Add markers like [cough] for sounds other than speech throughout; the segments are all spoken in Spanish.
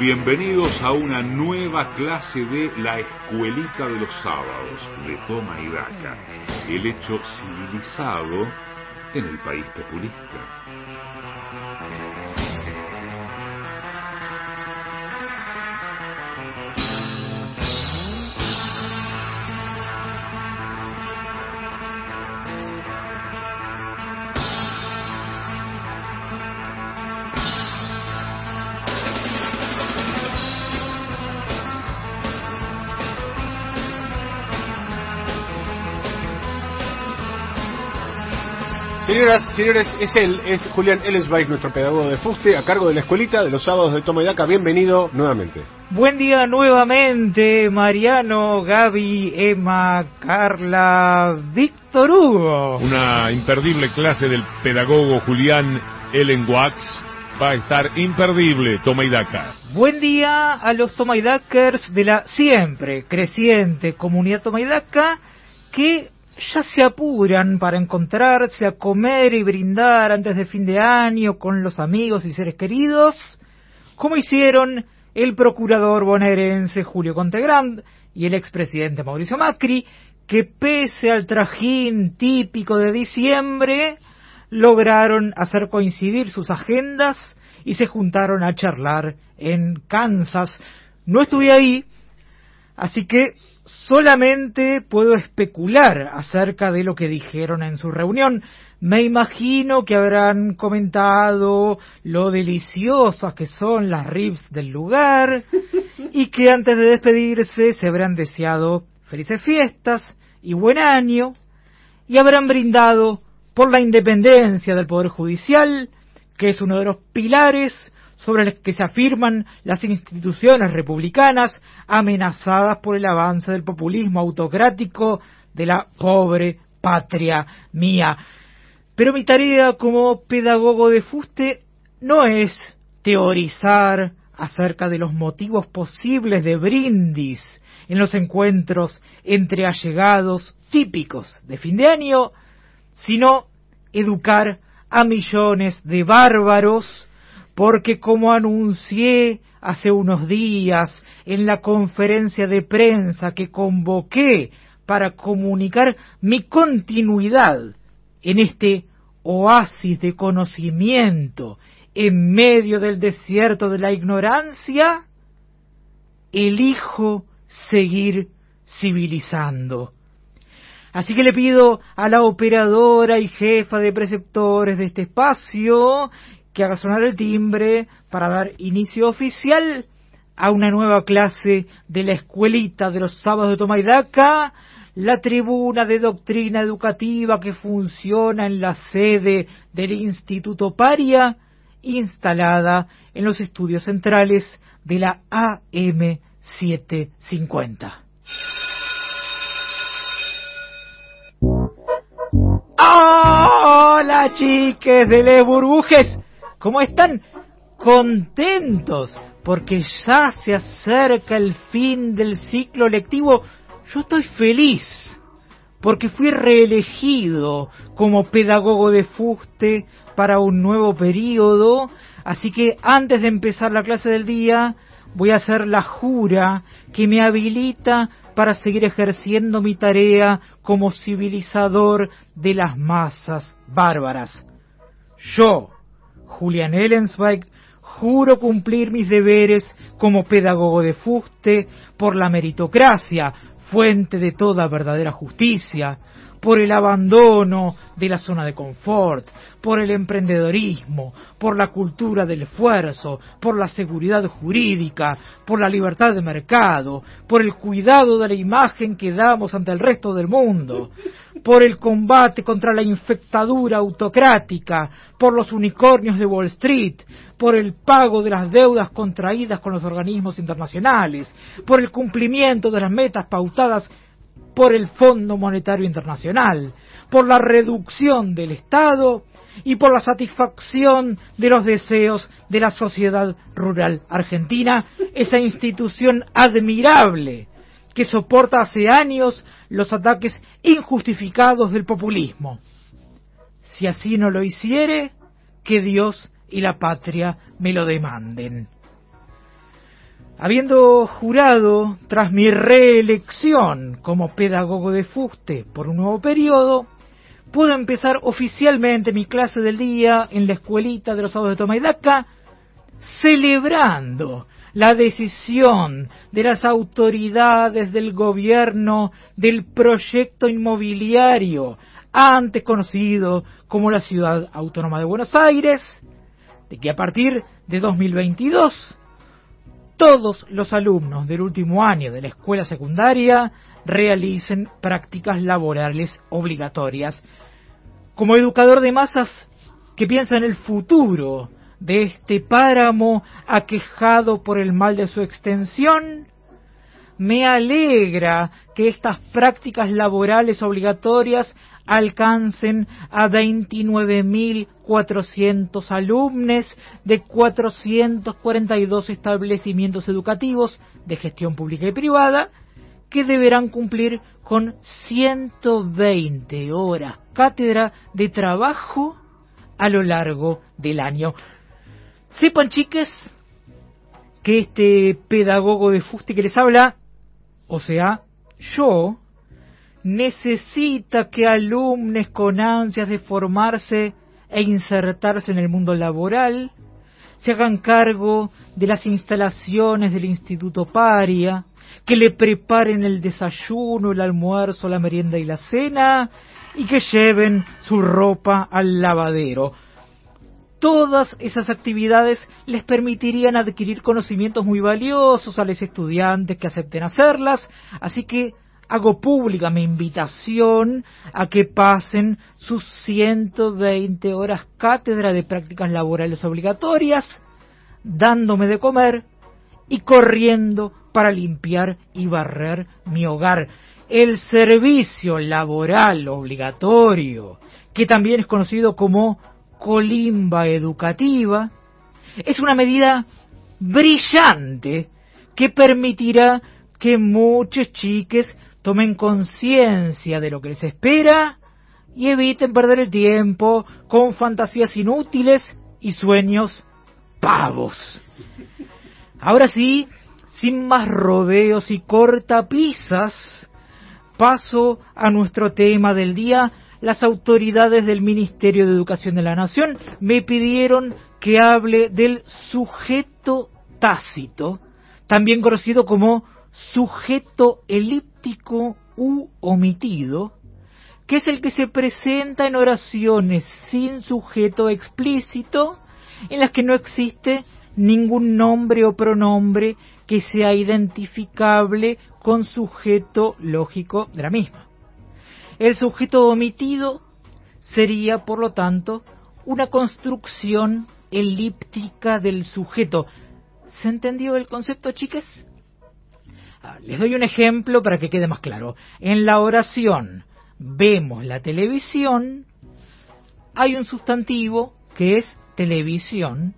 Bienvenidos a una nueva clase de La Escuelita de los Sábados de Toma y Daca, el hecho civilizado en el país populista. Señoras, señores, es él, es Julián Ellensweig, nuestro pedagogo de fuste, a cargo de la escuelita de los sábados de Toma y Daca. Bienvenido nuevamente. Buen día nuevamente, Mariano, Gaby, Emma, Carla, Víctor Hugo. Una imperdible clase del pedagogo Julián Ellenwax va a estar imperdible, Toma y Daca. Buen día a los Toma y Dakers de la siempre creciente comunidad Toma y Daca que ya se apuran para encontrarse a comer y brindar antes de fin de año con los amigos y seres queridos, como hicieron el procurador bonaerense Julio Contegrand y el expresidente Mauricio Macri, que pese al trajín típico de diciembre, lograron hacer coincidir sus agendas y se juntaron a charlar en Kansas. No estuve ahí, así que solamente puedo especular acerca de lo que dijeron en su reunión. Me imagino que habrán comentado lo deliciosas que son las ribs del lugar [laughs] y que antes de despedirse se habrán deseado felices fiestas y buen año y habrán brindado por la independencia del Poder Judicial, que es uno de los pilares sobre el que se afirman las instituciones republicanas amenazadas por el avance del populismo autocrático de la pobre patria mía. Pero mi tarea como pedagogo de fuste no es teorizar acerca de los motivos posibles de brindis en los encuentros entre allegados típicos de fin de año, sino educar a millones de bárbaros porque como anuncié hace unos días en la conferencia de prensa que convoqué para comunicar mi continuidad en este oasis de conocimiento en medio del desierto de la ignorancia, elijo seguir civilizando. Así que le pido a la operadora y jefa de preceptores de este espacio que haga sonar el timbre para dar inicio oficial a una nueva clase de la escuelita de los sábados de Tomaidaca, la tribuna de doctrina educativa que funciona en la sede del Instituto Paria, instalada en los estudios centrales de la AM 750. Hola chiques de Les Burbujes, ¿Cómo están? Contentos porque ya se acerca el fin del ciclo lectivo. Yo estoy feliz porque fui reelegido como pedagogo de fuste para un nuevo periodo, así que antes de empezar la clase del día voy a hacer la jura que me habilita para seguir ejerciendo mi tarea como civilizador de las masas bárbaras. Yo, Julian Ellensweig, juro cumplir mis deberes como pedagogo de fuste por la meritocracia, fuente de toda verdadera justicia, por el abandono de la zona de confort, por el emprendedorismo, por la cultura del esfuerzo, por la seguridad jurídica, por la libertad de mercado, por el cuidado de la imagen que damos ante el resto del mundo, por el combate contra la infectadura autocrática, por los unicornios de Wall Street, por el pago de las deudas contraídas con los organismos internacionales, por el cumplimiento de las metas pautadas por el Fondo Monetario Internacional, por la reducción del Estado y por la satisfacción de los deseos de la sociedad rural argentina, esa institución admirable que soporta hace años los ataques injustificados del populismo. Si así no lo hiciere, que Dios y la patria me lo demanden. Habiendo jurado, tras mi reelección como pedagogo de fuste por un nuevo periodo, puedo empezar oficialmente mi clase del día en la escuelita de los sábados de Tomaidaca, celebrando la decisión de las autoridades del gobierno del proyecto inmobiliario, antes conocido como la Ciudad Autónoma de Buenos Aires, de que a partir de 2022 todos los alumnos del último año de la escuela secundaria realicen prácticas laborales obligatorias. Como educador de masas que piensa en el futuro de este páramo aquejado por el mal de su extensión, me alegra que estas prácticas laborales obligatorias alcancen a 29.400 alumnos de 442 establecimientos educativos de gestión pública y privada que deberán cumplir con 120 horas cátedra de trabajo a lo largo del año. Sepan, chiques, que este pedagogo de fuste que les habla o sea, yo, necesita que alumnos con ansias de formarse e insertarse en el mundo laboral se hagan cargo de las instalaciones del Instituto Paria, que le preparen el desayuno, el almuerzo, la merienda y la cena, y que lleven su ropa al lavadero. Todas esas actividades les permitirían adquirir conocimientos muy valiosos a los estudiantes que acepten hacerlas, así que hago pública mi invitación a que pasen sus 120 horas cátedra de prácticas laborales obligatorias, dándome de comer y corriendo para limpiar y barrer mi hogar. El servicio laboral obligatorio, que también es conocido como colimba educativa, es una medida brillante que permitirá que muchos chiques tomen conciencia de lo que les espera y eviten perder el tiempo con fantasías inútiles y sueños pavos. Ahora sí, sin más rodeos y cortapisas, paso a nuestro tema del día, las autoridades del Ministerio de Educación de la Nación me pidieron que hable del sujeto tácito, también conocido como sujeto elíptico u omitido, que es el que se presenta en oraciones sin sujeto explícito, en las que no existe ningún nombre o pronombre que sea identificable con sujeto lógico de la misma. El sujeto omitido sería, por lo tanto, una construcción elíptica del sujeto. ¿Se entendió el concepto, chicas? Ah, les doy un ejemplo para que quede más claro. En la oración vemos la televisión, hay un sustantivo que es televisión,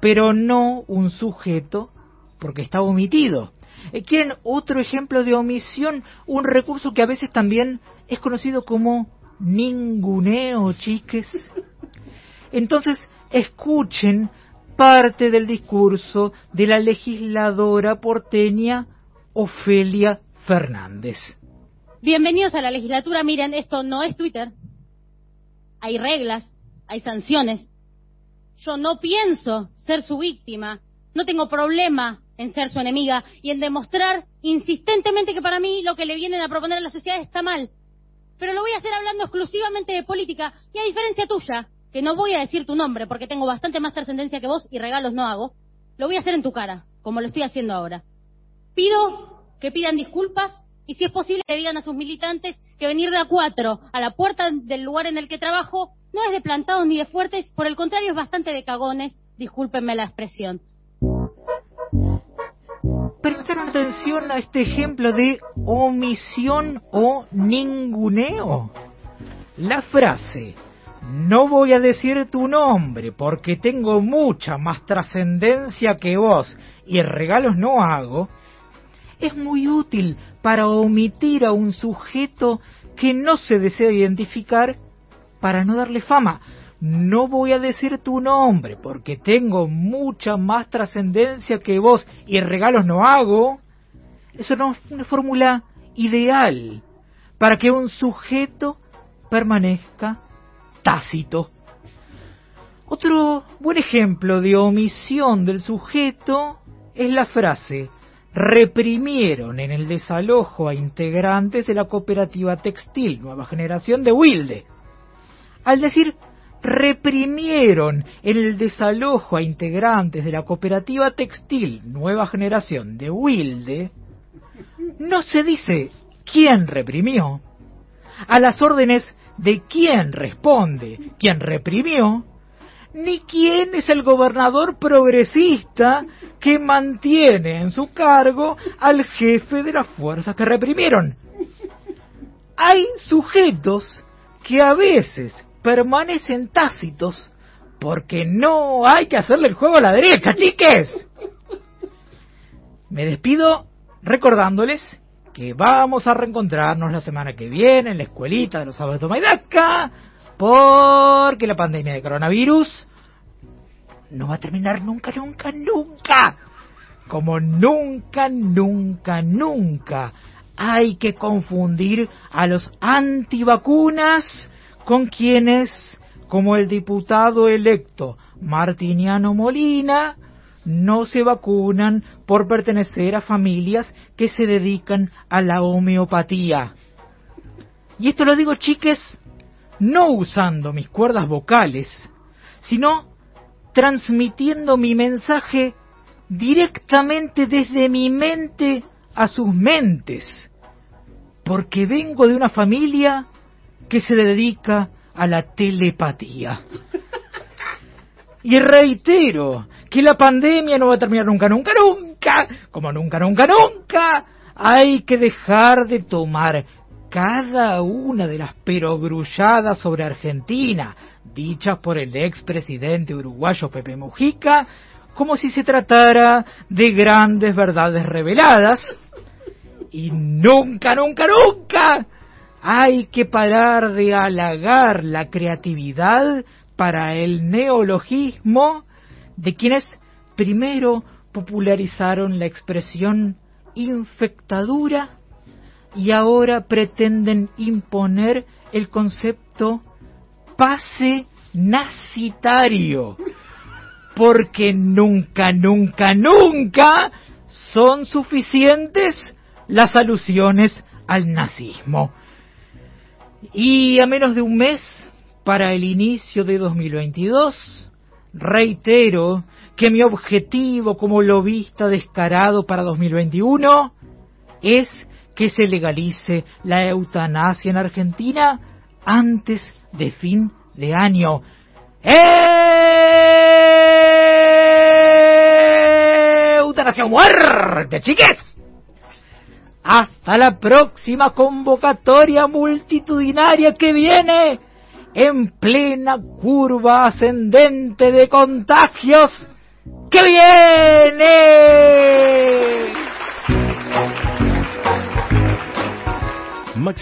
pero no un sujeto porque está omitido. Eh, ¿Quieren otro ejemplo de omisión? Un recurso que a veces también es conocido como ninguneo, chiques. Entonces, escuchen parte del discurso de la legisladora porteña Ofelia Fernández. Bienvenidos a la legislatura. Miren, esto no es Twitter. Hay reglas, hay sanciones. Yo no pienso ser su víctima. No tengo problema en ser su enemiga y en demostrar insistentemente que para mí lo que le vienen a proponer a la sociedad está mal. Pero lo voy a hacer hablando exclusivamente de política y a diferencia tuya, que no voy a decir tu nombre porque tengo bastante más trascendencia que vos y regalos no hago, lo voy a hacer en tu cara, como lo estoy haciendo ahora. Pido que pidan disculpas y si es posible que digan a sus militantes que venir de a cuatro a la puerta del lugar en el que trabajo no es de plantados ni de fuertes, por el contrario es bastante de cagones, discúlpenme la expresión prestaron atención a este ejemplo de omisión o ninguneo? La frase, no voy a decir tu nombre porque tengo mucha más trascendencia que vos y regalos no hago, es muy útil para omitir a un sujeto que no se desea identificar para no darle fama. No voy a decir tu nombre porque tengo mucha más trascendencia que vos y regalos no hago, eso no es una fórmula ideal para que un sujeto permanezca tácito. Otro buen ejemplo de omisión del sujeto es la frase reprimieron en el desalojo a integrantes de la cooperativa textil Nueva Generación de Wilde. Al decir reprimieron en el desalojo a integrantes de la cooperativa textil Nueva Generación de Wilde, no se dice quién reprimió. A las órdenes de quién responde quién reprimió, ni quién es el gobernador progresista que mantiene en su cargo al jefe de las fuerzas que reprimieron. Hay sujetos que a veces permanecen tácitos porque no hay que hacerle el juego a la derecha, chiques. Me despido recordándoles que vamos a reencontrarnos la semana que viene en la escuelita de los sábados de Maidaca, porque la pandemia de coronavirus no va a terminar nunca, nunca, nunca. Como nunca, nunca, nunca hay que confundir a los antivacunas con quienes, como el diputado electo Martiniano Molina, no se vacunan por pertenecer a familias que se dedican a la homeopatía. Y esto lo digo, chiques, no usando mis cuerdas vocales, sino transmitiendo mi mensaje directamente desde mi mente a sus mentes, porque vengo de una familia que se dedica a la telepatía. Y reitero que la pandemia no va a terminar nunca, nunca, nunca, como nunca, nunca, nunca. Hay que dejar de tomar cada una de las perogrulladas sobre Argentina, dichas por el expresidente uruguayo Pepe Mujica, como si se tratara de grandes verdades reveladas. Y nunca, nunca, nunca hay que parar de halagar la creatividad para el neologismo de quienes primero popularizaron la expresión infectadura y ahora pretenden imponer el concepto pase nacitario. Porque nunca, nunca, nunca son suficientes las alusiones al nazismo. Y a menos de un mes para el inicio de 2022, reitero que mi objetivo como lobista descarado para 2021 es que se legalice la eutanasia en Argentina antes de fin de año. ¡Eutanasia muerte, chiques! Hasta la próxima convocatoria multitudinaria que viene en plena curva ascendente de contagios. ¡Que viene!